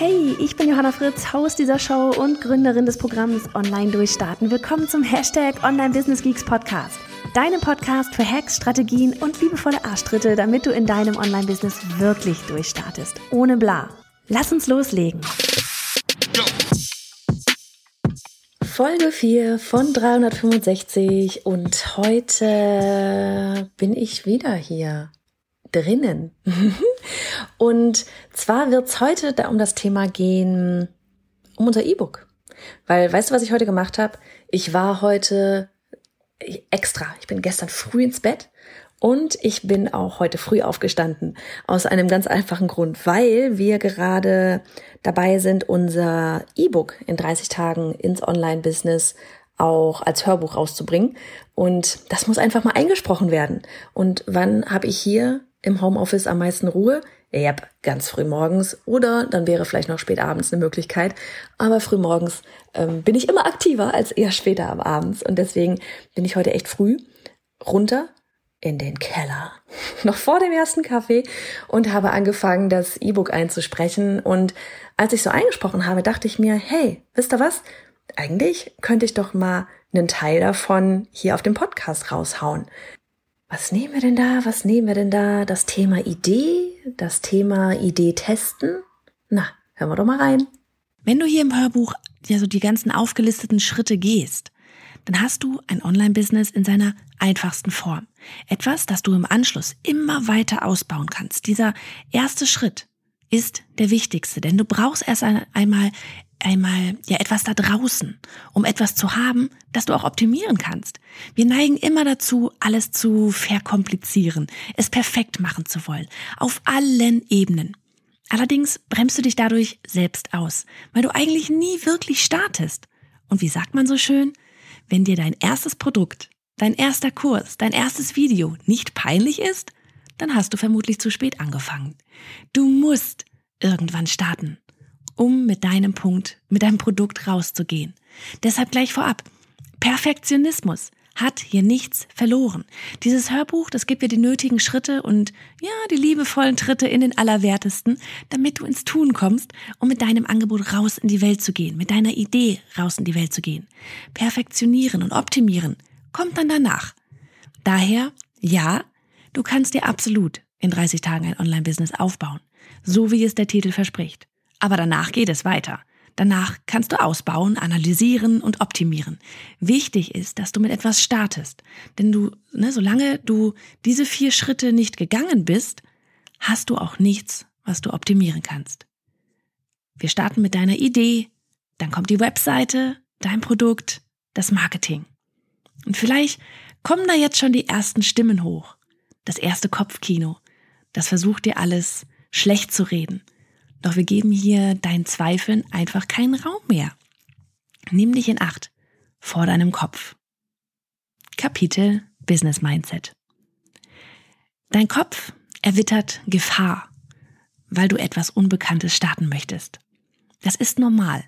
Hey, ich bin Johanna Fritz, Haus dieser Show und Gründerin des Programms Online Durchstarten. Willkommen zum Hashtag Online Business Geeks Podcast. Deinem Podcast für Hacks, Strategien und liebevolle Arschtritte, damit du in deinem Online-Business wirklich durchstartest. Ohne bla. Lass uns loslegen. Folge 4 von 365 und heute bin ich wieder hier drinnen. Und zwar wird es heute da um das Thema gehen, um unser E-Book. Weil, weißt du, was ich heute gemacht habe? Ich war heute extra. Ich bin gestern früh ins Bett und ich bin auch heute früh aufgestanden. Aus einem ganz einfachen Grund, weil wir gerade dabei sind, unser E-Book in 30 Tagen ins Online-Business auch als Hörbuch rauszubringen. Und das muss einfach mal eingesprochen werden. Und wann habe ich hier im Homeoffice am meisten Ruhe? Ja, ganz früh morgens oder dann wäre vielleicht noch spät abends eine Möglichkeit. Aber früh morgens ähm, bin ich immer aktiver als eher später am Abends. Und deswegen bin ich heute echt früh runter in den Keller, noch vor dem ersten Kaffee und habe angefangen, das E-Book einzusprechen. Und als ich so eingesprochen habe, dachte ich mir, hey, wisst ihr was? Eigentlich könnte ich doch mal einen Teil davon hier auf dem Podcast raushauen. Was nehmen wir denn da? Was nehmen wir denn da? Das Thema Idee? Das Thema Idee testen? Na, hören wir doch mal rein. Wenn du hier im Hörbuch ja so die ganzen aufgelisteten Schritte gehst, dann hast du ein Online-Business in seiner einfachsten Form. Etwas, das du im Anschluss immer weiter ausbauen kannst. Dieser erste Schritt ist der wichtigste, denn du brauchst erst einmal einmal ja etwas da draußen, um etwas zu haben, das du auch optimieren kannst. Wir neigen immer dazu, alles zu verkomplizieren, es perfekt machen zu wollen, auf allen Ebenen. Allerdings bremst du dich dadurch selbst aus, weil du eigentlich nie wirklich startest. Und wie sagt man so schön? Wenn dir dein erstes Produkt, dein erster Kurs, dein erstes Video nicht peinlich ist, dann hast du vermutlich zu spät angefangen. Du musst irgendwann starten um mit deinem Punkt, mit deinem Produkt rauszugehen. Deshalb gleich vorab. Perfektionismus hat hier nichts verloren. Dieses Hörbuch, das gibt dir die nötigen Schritte und ja, die liebevollen Tritte in den Allerwertesten, damit du ins Tun kommst, um mit deinem Angebot raus in die Welt zu gehen, mit deiner Idee raus in die Welt zu gehen. Perfektionieren und optimieren kommt dann danach. Daher, ja, du kannst dir absolut in 30 Tagen ein Online-Business aufbauen, so wie es der Titel verspricht. Aber danach geht es weiter. Danach kannst du ausbauen, analysieren und optimieren. Wichtig ist, dass du mit etwas startest. Denn du, ne, solange du diese vier Schritte nicht gegangen bist, hast du auch nichts, was du optimieren kannst. Wir starten mit deiner Idee, dann kommt die Webseite, dein Produkt, das Marketing. Und vielleicht kommen da jetzt schon die ersten Stimmen hoch. Das erste Kopfkino. Das versucht dir alles schlecht zu reden. Doch wir geben hier deinen Zweifeln einfach keinen Raum mehr. Nimm dich in Acht vor deinem Kopf. Kapitel Business Mindset. Dein Kopf erwittert Gefahr, weil du etwas Unbekanntes starten möchtest. Das ist normal.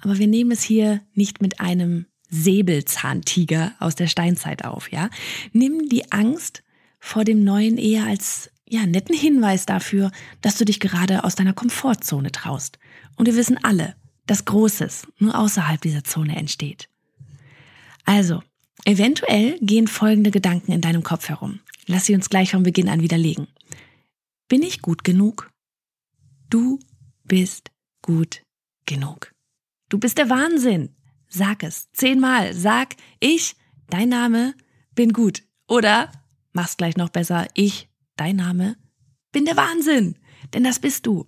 Aber wir nehmen es hier nicht mit einem Säbelzahntiger aus der Steinzeit auf, ja? Nimm die Angst vor dem Neuen eher als ja, netten Hinweis dafür, dass du dich gerade aus deiner Komfortzone traust. Und wir wissen alle, dass Großes nur außerhalb dieser Zone entsteht. Also, eventuell gehen folgende Gedanken in deinem Kopf herum. Lass sie uns gleich vom Beginn an widerlegen. Bin ich gut genug? Du bist gut genug. Du bist der Wahnsinn. Sag es zehnmal. Sag ich, dein Name, bin gut. Oder mach's gleich noch besser. Ich dein Name, bin der Wahnsinn. Denn das bist du.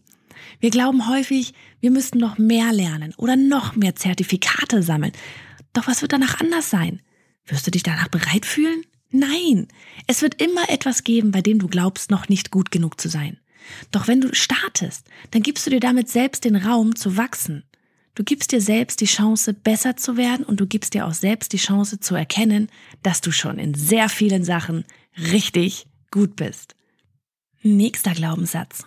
Wir glauben häufig, wir müssten noch mehr lernen oder noch mehr Zertifikate sammeln. Doch was wird danach anders sein? Wirst du dich danach bereit fühlen? Nein. Es wird immer etwas geben, bei dem du glaubst, noch nicht gut genug zu sein. Doch wenn du startest, dann gibst du dir damit selbst den Raum zu wachsen. Du gibst dir selbst die Chance, besser zu werden und du gibst dir auch selbst die Chance zu erkennen, dass du schon in sehr vielen Sachen richtig gut bist. Nächster Glaubenssatz.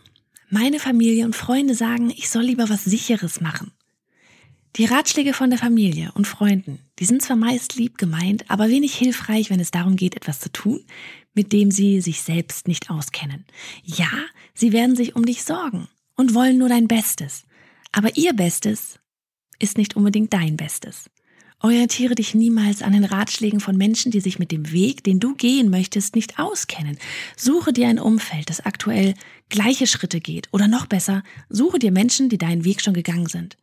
Meine Familie und Freunde sagen, ich soll lieber was Sicheres machen. Die Ratschläge von der Familie und Freunden, die sind zwar meist lieb gemeint, aber wenig hilfreich, wenn es darum geht, etwas zu tun, mit dem sie sich selbst nicht auskennen. Ja, sie werden sich um dich sorgen und wollen nur dein Bestes. Aber ihr Bestes ist nicht unbedingt dein Bestes. Orientiere dich niemals an den Ratschlägen von Menschen, die sich mit dem Weg, den du gehen möchtest, nicht auskennen. Suche dir ein Umfeld, das aktuell gleiche Schritte geht. Oder noch besser, suche dir Menschen, die deinen Weg schon gegangen sind.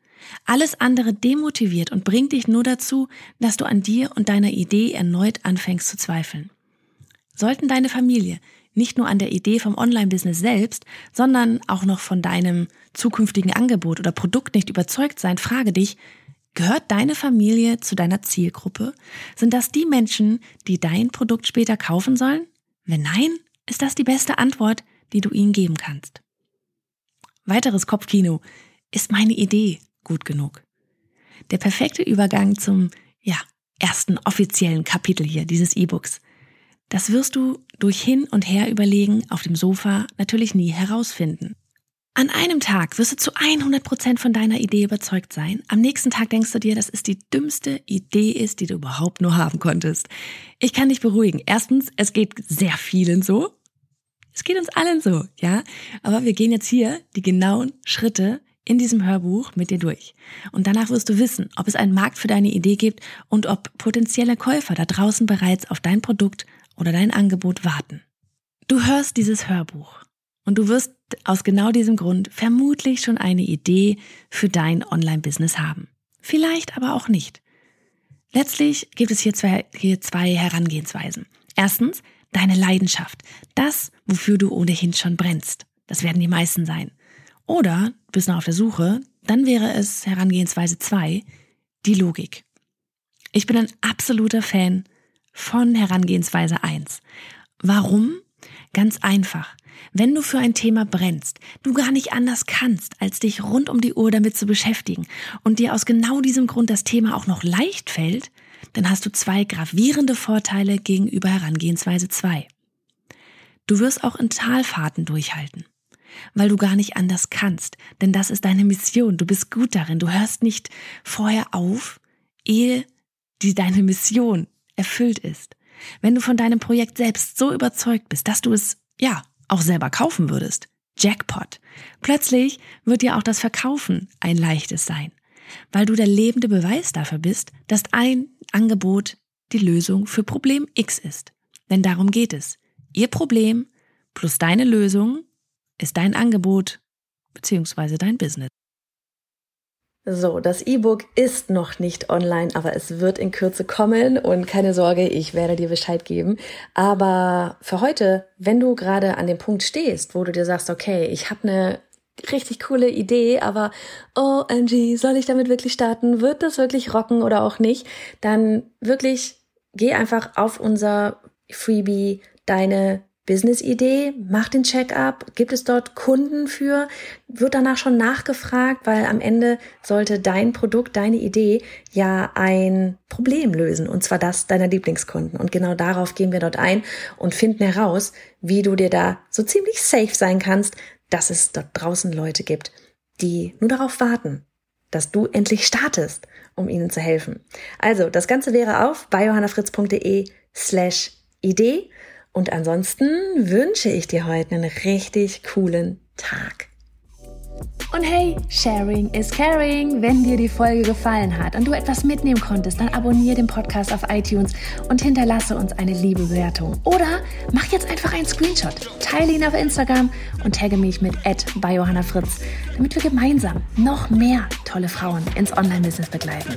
Alles andere demotiviert und bringt dich nur dazu, dass du an dir und deiner Idee erneut anfängst zu zweifeln. Sollten deine Familie nicht nur an der Idee vom Online-Business selbst, sondern auch noch von deinem zukünftigen Angebot oder Produkt nicht überzeugt sein, frage dich, gehört deine Familie zu deiner Zielgruppe? Sind das die Menschen, die dein Produkt später kaufen sollen? Wenn nein, ist das die beste Antwort, die du ihnen geben kannst. Weiteres Kopfkino. Ist meine Idee gut genug? Der perfekte Übergang zum, ja, ersten offiziellen Kapitel hier dieses E-Books. Das wirst du durch hin und her überlegen auf dem Sofa natürlich nie herausfinden. An einem Tag wirst du zu 100 Prozent von deiner Idee überzeugt sein. Am nächsten Tag denkst du dir, dass es die dümmste Idee ist, die du überhaupt nur haben konntest. Ich kann dich beruhigen. Erstens, es geht sehr vielen so. Es geht uns allen so, ja. Aber wir gehen jetzt hier die genauen Schritte in diesem Hörbuch mit dir durch. Und danach wirst du wissen, ob es einen Markt für deine Idee gibt und ob potenzielle Käufer da draußen bereits auf dein Produkt oder dein Angebot warten. Du hörst dieses Hörbuch und du wirst aus genau diesem Grund vermutlich schon eine Idee für dein Online-Business haben. Vielleicht aber auch nicht. Letztlich gibt es hier zwei, hier zwei Herangehensweisen. Erstens, deine Leidenschaft. Das, wofür du ohnehin schon brennst. Das werden die meisten sein. Oder du bist noch auf der Suche, dann wäre es Herangehensweise zwei, die Logik. Ich bin ein absoluter Fan von Herangehensweise 1. Warum? Ganz einfach. Wenn du für ein Thema brennst, du gar nicht anders kannst, als dich rund um die Uhr damit zu beschäftigen und dir aus genau diesem Grund das Thema auch noch leicht fällt, dann hast du zwei gravierende Vorteile gegenüber Herangehensweise 2. Du wirst auch in Talfahrten durchhalten, weil du gar nicht anders kannst, denn das ist deine Mission, du bist gut darin, du hörst nicht vorher auf, ehe die deine Mission erfüllt ist. Wenn du von deinem Projekt selbst so überzeugt bist, dass du es, ja, auch selber kaufen würdest. Jackpot. Plötzlich wird dir auch das Verkaufen ein leichtes sein, weil du der lebende Beweis dafür bist, dass ein Angebot die Lösung für Problem X ist. Denn darum geht es. Ihr Problem plus deine Lösung ist dein Angebot beziehungsweise dein Business. So, das E-Book ist noch nicht online, aber es wird in Kürze kommen und keine Sorge, ich werde dir Bescheid geben. Aber für heute, wenn du gerade an dem Punkt stehst, wo du dir sagst, okay, ich habe eine richtig coole Idee, aber OMG, soll ich damit wirklich starten? Wird das wirklich rocken oder auch nicht? Dann wirklich geh einfach auf unser Freebie deine Business-Idee, mach den Check-up, gibt es dort Kunden für, wird danach schon nachgefragt, weil am Ende sollte dein Produkt, deine Idee ja ein Problem lösen, und zwar das deiner Lieblingskunden. Und genau darauf gehen wir dort ein und finden heraus, wie du dir da so ziemlich safe sein kannst, dass es dort draußen Leute gibt, die nur darauf warten, dass du endlich startest, um ihnen zu helfen. Also, das Ganze wäre auf bei johannafritz.de slash Idee. Und ansonsten wünsche ich dir heute einen richtig coolen Tag. Und hey, Sharing is Caring. Wenn dir die Folge gefallen hat und du etwas mitnehmen konntest, dann abonniere den Podcast auf iTunes und hinterlasse uns eine liebe Bewertung. Oder mach jetzt einfach einen Screenshot, teile ihn auf Instagram und tagge mich mit bei Johanna Fritz, damit wir gemeinsam noch mehr tolle Frauen ins Online-Business begleiten.